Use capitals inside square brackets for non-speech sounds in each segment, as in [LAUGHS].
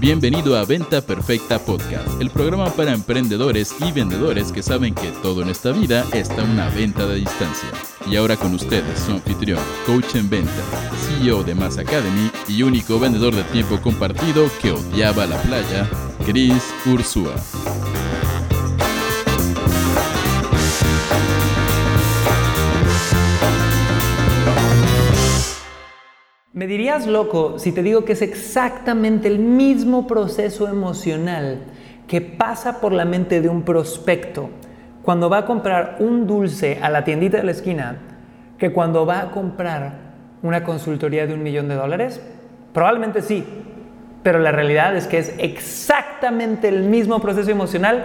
Bienvenido a Venta Perfecta Podcast, el programa para emprendedores y vendedores que saben que todo en esta vida está una venta de distancia. Y ahora con ustedes, su anfitrión, coach en venta, CEO de Mass Academy y único vendedor de tiempo compartido que odiaba la playa, Chris Ursúa. Me dirías loco si te digo que es exactamente el mismo proceso emocional que pasa por la mente de un prospecto cuando va a comprar un dulce a la tiendita de la esquina que cuando va a comprar una consultoría de un millón de dólares? Probablemente sí, pero la realidad es que es exactamente el mismo proceso emocional,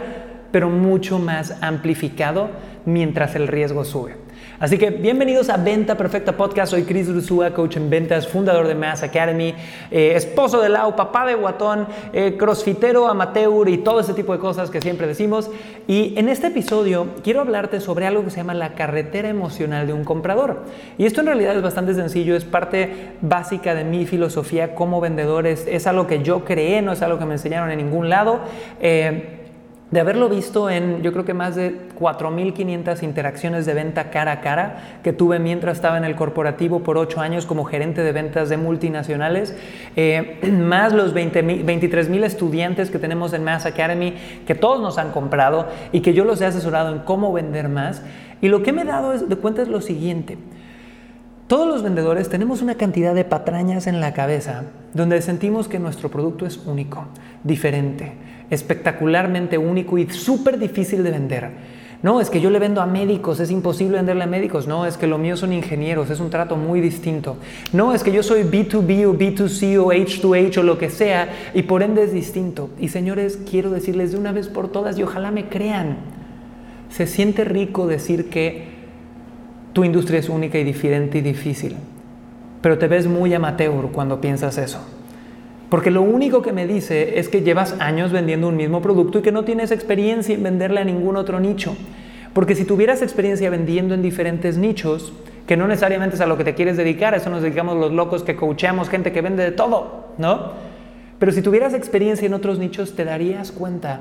pero mucho más amplificado mientras el riesgo sube. Así que bienvenidos a Venta Perfecta Podcast. Soy Chris Ursúa, coach en ventas, fundador de Mass Academy, eh, esposo de Lau, papá de Guatón, eh, crossfitero, amateur y todo ese tipo de cosas que siempre decimos. Y en este episodio quiero hablarte sobre algo que se llama la carretera emocional de un comprador. Y esto en realidad es bastante sencillo, es parte básica de mi filosofía como vendedor, es, algo que yo creé, no es algo que me enseñaron en ningún lado. Eh, de haberlo visto en yo creo que más de 4.500 interacciones de venta cara a cara que tuve mientras estaba en el corporativo por 8 años como gerente de ventas de multinacionales, eh, [CLEARS THROAT] más los 23.000 estudiantes que tenemos en Mass Academy, que todos nos han comprado y que yo los he asesorado en cómo vender más. Y lo que me he dado de cuenta es lo siguiente. Todos los vendedores tenemos una cantidad de patrañas en la cabeza donde sentimos que nuestro producto es único, diferente, espectacularmente único y súper difícil de vender. No, es que yo le vendo a médicos, es imposible venderle a médicos. No, es que lo mío son ingenieros, es un trato muy distinto. No, es que yo soy B2B o B2C o H2H o lo que sea y por ende es distinto. Y señores, quiero decirles de una vez por todas y ojalá me crean, se siente rico decir que tu industria es única y diferente y difícil, pero te ves muy amateur cuando piensas eso. Porque lo único que me dice es que llevas años vendiendo un mismo producto y que no tienes experiencia en venderle a ningún otro nicho. Porque si tuvieras experiencia vendiendo en diferentes nichos, que no necesariamente es a lo que te quieres dedicar, eso nos dedicamos los locos que coachamos gente que vende de todo, ¿no? Pero si tuvieras experiencia en otros nichos, te darías cuenta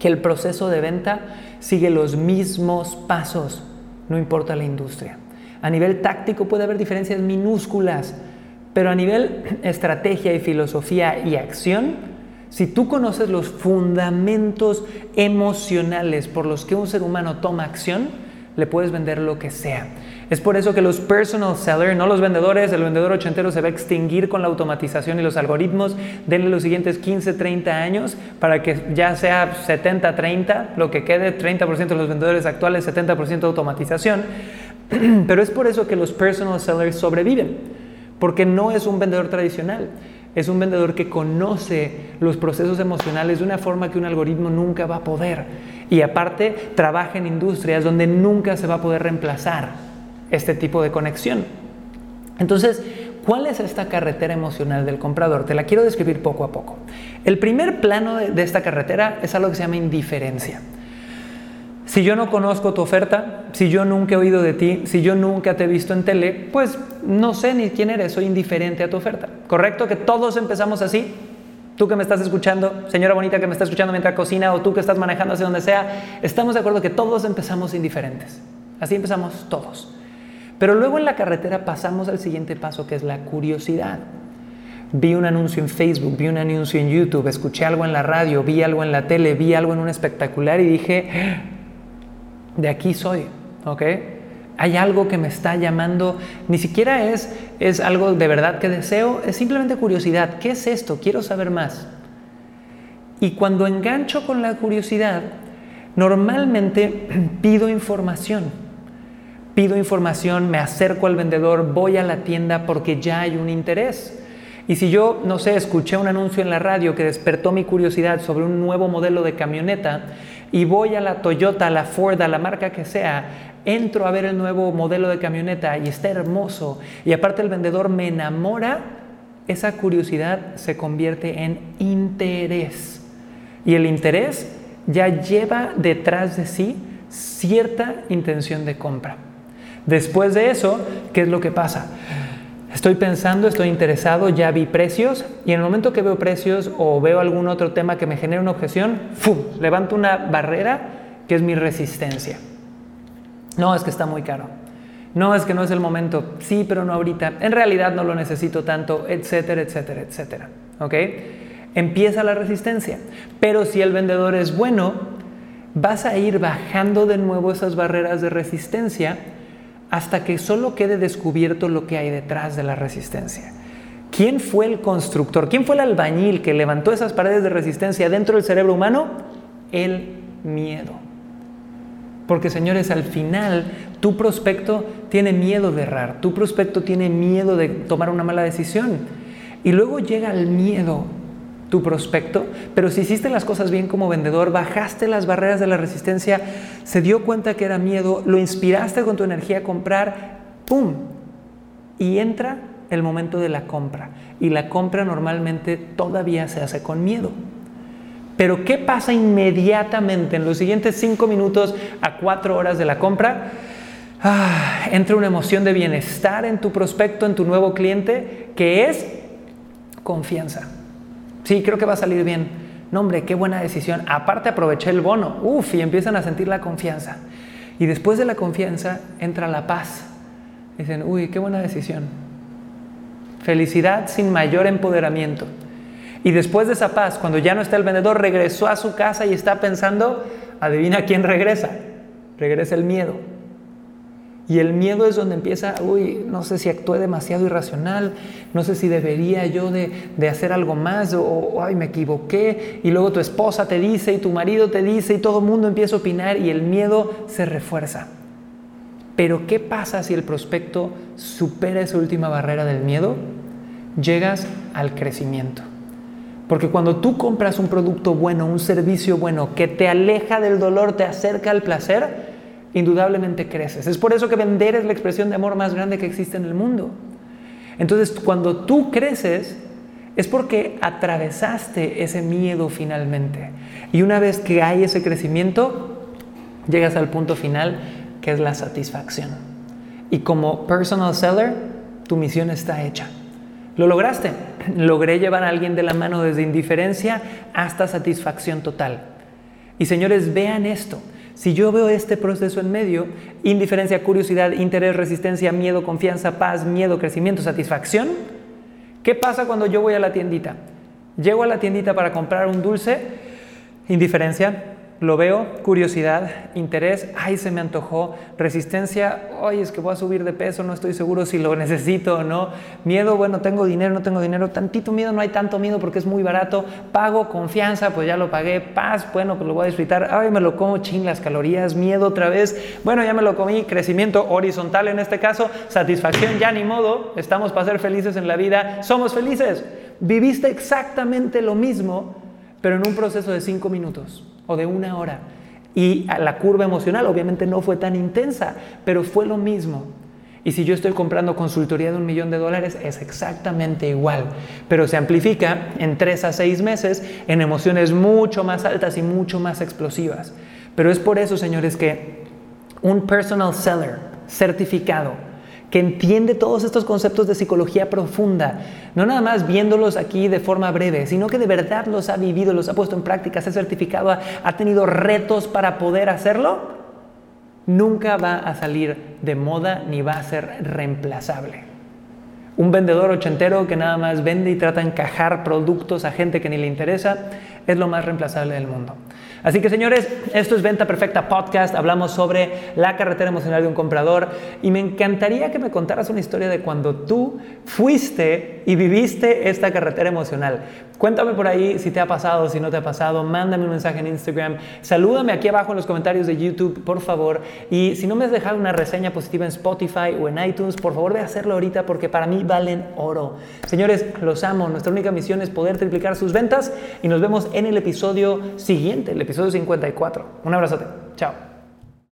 que el proceso de venta sigue los mismos pasos no importa la industria. A nivel táctico puede haber diferencias minúsculas, pero a nivel [CLEARS THROAT] estrategia y filosofía y acción, si tú conoces los fundamentos emocionales por los que un ser humano toma acción, le puedes vender lo que sea. Es por eso que los personal sellers, no los vendedores, el vendedor ochentero se va a extinguir con la automatización y los algoritmos. Denle los siguientes 15, 30 años para que ya sea 70, 30, lo que quede, 30% de los vendedores actuales, 70% automatización. [CLEARS THROAT] Pero es por eso que los personal sellers sobreviven, porque no es un vendedor tradicional. Es un vendedor que conoce los procesos emocionales de una forma que un algoritmo nunca va a poder. Y aparte, trabaja en industrias donde nunca se va a poder reemplazar este tipo de conexión. Entonces, ¿cuál es esta carretera emocional del comprador? Te la quiero describir poco a poco. El primer plano de, esta carretera es algo que se llama indiferencia. Si yo no conozco tu oferta, si yo nunca he oído de ti, si yo nunca te he visto en tele, pues no sé ni quién eres, soy indiferente a tu oferta. ¿Correcto? Que todos empezamos así. Tú que me estás escuchando, señora bonita que me está escuchando mientras cocina o tú que estás manejando hacia donde sea, estamos de acuerdo que todos empezamos indiferentes. Así empezamos todos. Pero luego en la carretera pasamos al siguiente paso que es la curiosidad. Vi un anuncio en Facebook, vi un anuncio en YouTube, escuché algo en la radio, vi algo en la tele, vi algo en un espectacular y dije, ah, de aquí soy, ¿ok? Hay algo que me está llamando, ni siquiera es, es algo de verdad que deseo, es simplemente curiosidad. ¿Qué es esto? Quiero saber más. Y cuando engancho con la curiosidad, normalmente [CLEARS THROAT] pido información pido información, me acerco al vendedor, voy a la tienda porque ya hay un interés. Y si yo, no sé, escuché un anuncio en la radio que despertó mi curiosidad sobre un nuevo modelo de camioneta y voy a la Toyota, la Ford, a la marca que sea, entro a ver el nuevo modelo de camioneta y está hermoso y aparte el vendedor me enamora, esa curiosidad se convierte en interés. Y el interés ya lleva detrás de sí cierta intención de compra. Después de eso, ¿qué es lo que pasa? Estoy pensando, estoy interesado, ya vi precios y en el momento que veo precios o veo algún otro tema que me genere una objeción, ¡fum! levanto una barrera que es mi resistencia. No, es que está muy caro. No, es que no es el momento. Sí, pero no ahorita. En realidad no lo necesito tanto, etcétera, etcétera, etcétera. ¿Ok? Empieza la resistencia. Pero si el vendedor es bueno, vas a ir bajando de nuevo esas barreras de resistencia hasta que solo quede descubierto lo que hay detrás de la resistencia. ¿Quién fue el constructor? ¿Quién fue el albañil que levantó esas paredes de resistencia dentro del cerebro humano? El miedo. Porque señores, al final tu prospecto tiene miedo de errar, tu prospecto tiene miedo de tomar una mala decisión. Y luego llega el miedo tu prospecto, pero si hiciste las cosas bien como vendedor, bajaste las barreras de la resistencia, se dio cuenta que era miedo, lo inspiraste con tu energía a comprar, ¡pum! Y entra el momento de la compra. Y la compra normalmente todavía se hace con miedo. Pero ¿qué pasa inmediatamente en los siguientes cinco minutos a cuatro horas de la compra? Ah, entra una emoción de bienestar en tu prospecto, en tu nuevo cliente, que es confianza. Sí, creo que va a salir bien. No, hombre, qué buena decisión. Aparte aproveché el bono. Uf, y empiezan a sentir la confianza. Y después de la confianza entra la paz. Dicen, uy, qué buena decisión. Felicidad sin mayor empoderamiento. Y después de esa paz, cuando ya no está el vendedor, regresó a su casa y está pensando, adivina quién regresa. Regresa el miedo. Y el miedo es donde empieza, uy, no sé si actué demasiado irracional, no sé si debería yo de, hacer algo más, o, ay, me equivoqué. Y luego tu esposa te dice y tu marido te dice y todo el mundo empieza a opinar y el miedo se refuerza. Pero ¿qué pasa si el prospecto supera esa última barrera del miedo? Llegas al crecimiento. Porque cuando tú compras un producto bueno, un servicio bueno, que te aleja del dolor, te acerca al placer, indudablemente creces. Es por eso que vender es la expresión de amor más grande que existe en el mundo. Entonces, cuando tú creces, es porque atravesaste ese miedo finalmente. Y una vez que hay ese crecimiento, llegas al punto final, que es la satisfacción. Y como personal seller, tu misión está hecha. Lo lograste. [LAUGHS] Logré llevar a alguien de la mano desde indiferencia hasta satisfacción total. Y señores, vean esto. Si yo veo este proceso en medio, indiferencia, curiosidad, interés, resistencia, miedo, confianza, paz, miedo, crecimiento, satisfacción, ¿qué pasa cuando yo voy a la tiendita? Llego a la tiendita para comprar un dulce, indiferencia, lo veo, curiosidad, interés, ay, se me antojó, resistencia, ay, es que voy a subir de peso, no estoy seguro si lo [LAUGHS] necesito o no, miedo, bueno, tengo dinero, no tengo dinero, tantito miedo, no hay tanto miedo porque es muy barato, pago, confianza, pues ya lo pagué, paz, bueno, pues lo voy a disfrutar, ay, me lo como, ching, las calorías, miedo otra vez, bueno, ya me lo comí, crecimiento horizontal en este caso, satisfacción, ya ni modo, estamos para ser felices en la vida, somos felices, viviste exactamente lo mismo, pero en un proceso de cinco minutos o de una hora. Y la curva emocional obviamente no fue tan intensa, pero fue lo mismo. Y si yo estoy comprando consultoría de un millón de dólares, es exactamente igual, pero se amplifica en tres a seis meses en emociones mucho más altas y mucho más explosivas. Pero es por eso, señores, que un personal seller certificado, que entiende todos estos conceptos de psicología profunda, no nada más viéndolos aquí de forma breve, sino que de verdad los ha vivido, los ha puesto en práctica, se ha certificado, ha tenido retos para poder hacerlo, nunca va a salir de moda ni va a ser reemplazable. Un vendedor ochentero que nada más vende y trata de encajar productos a gente que ni le interesa es lo más reemplazable del mundo. Así que señores, esto es Venta Perfecta Podcast. Hablamos sobre la carretera emocional de un comprador y me encantaría que me contaras una historia de cuando tú fuiste y viviste esta carretera emocional. Cuéntame por ahí si te ha pasado, si no te ha pasado. Mándame un mensaje en Instagram. Salúdame aquí abajo en los comentarios de YouTube, por favor. Y si no me has dejado una reseña positiva en Spotify o en iTunes, por favor ve a hacerlo ahorita porque para mí valen oro. Señores, los amo. Nuestra única misión es poder triplicar sus ventas y nos vemos en el episodio siguiente, el episodio 54. Un abrazote. Chao.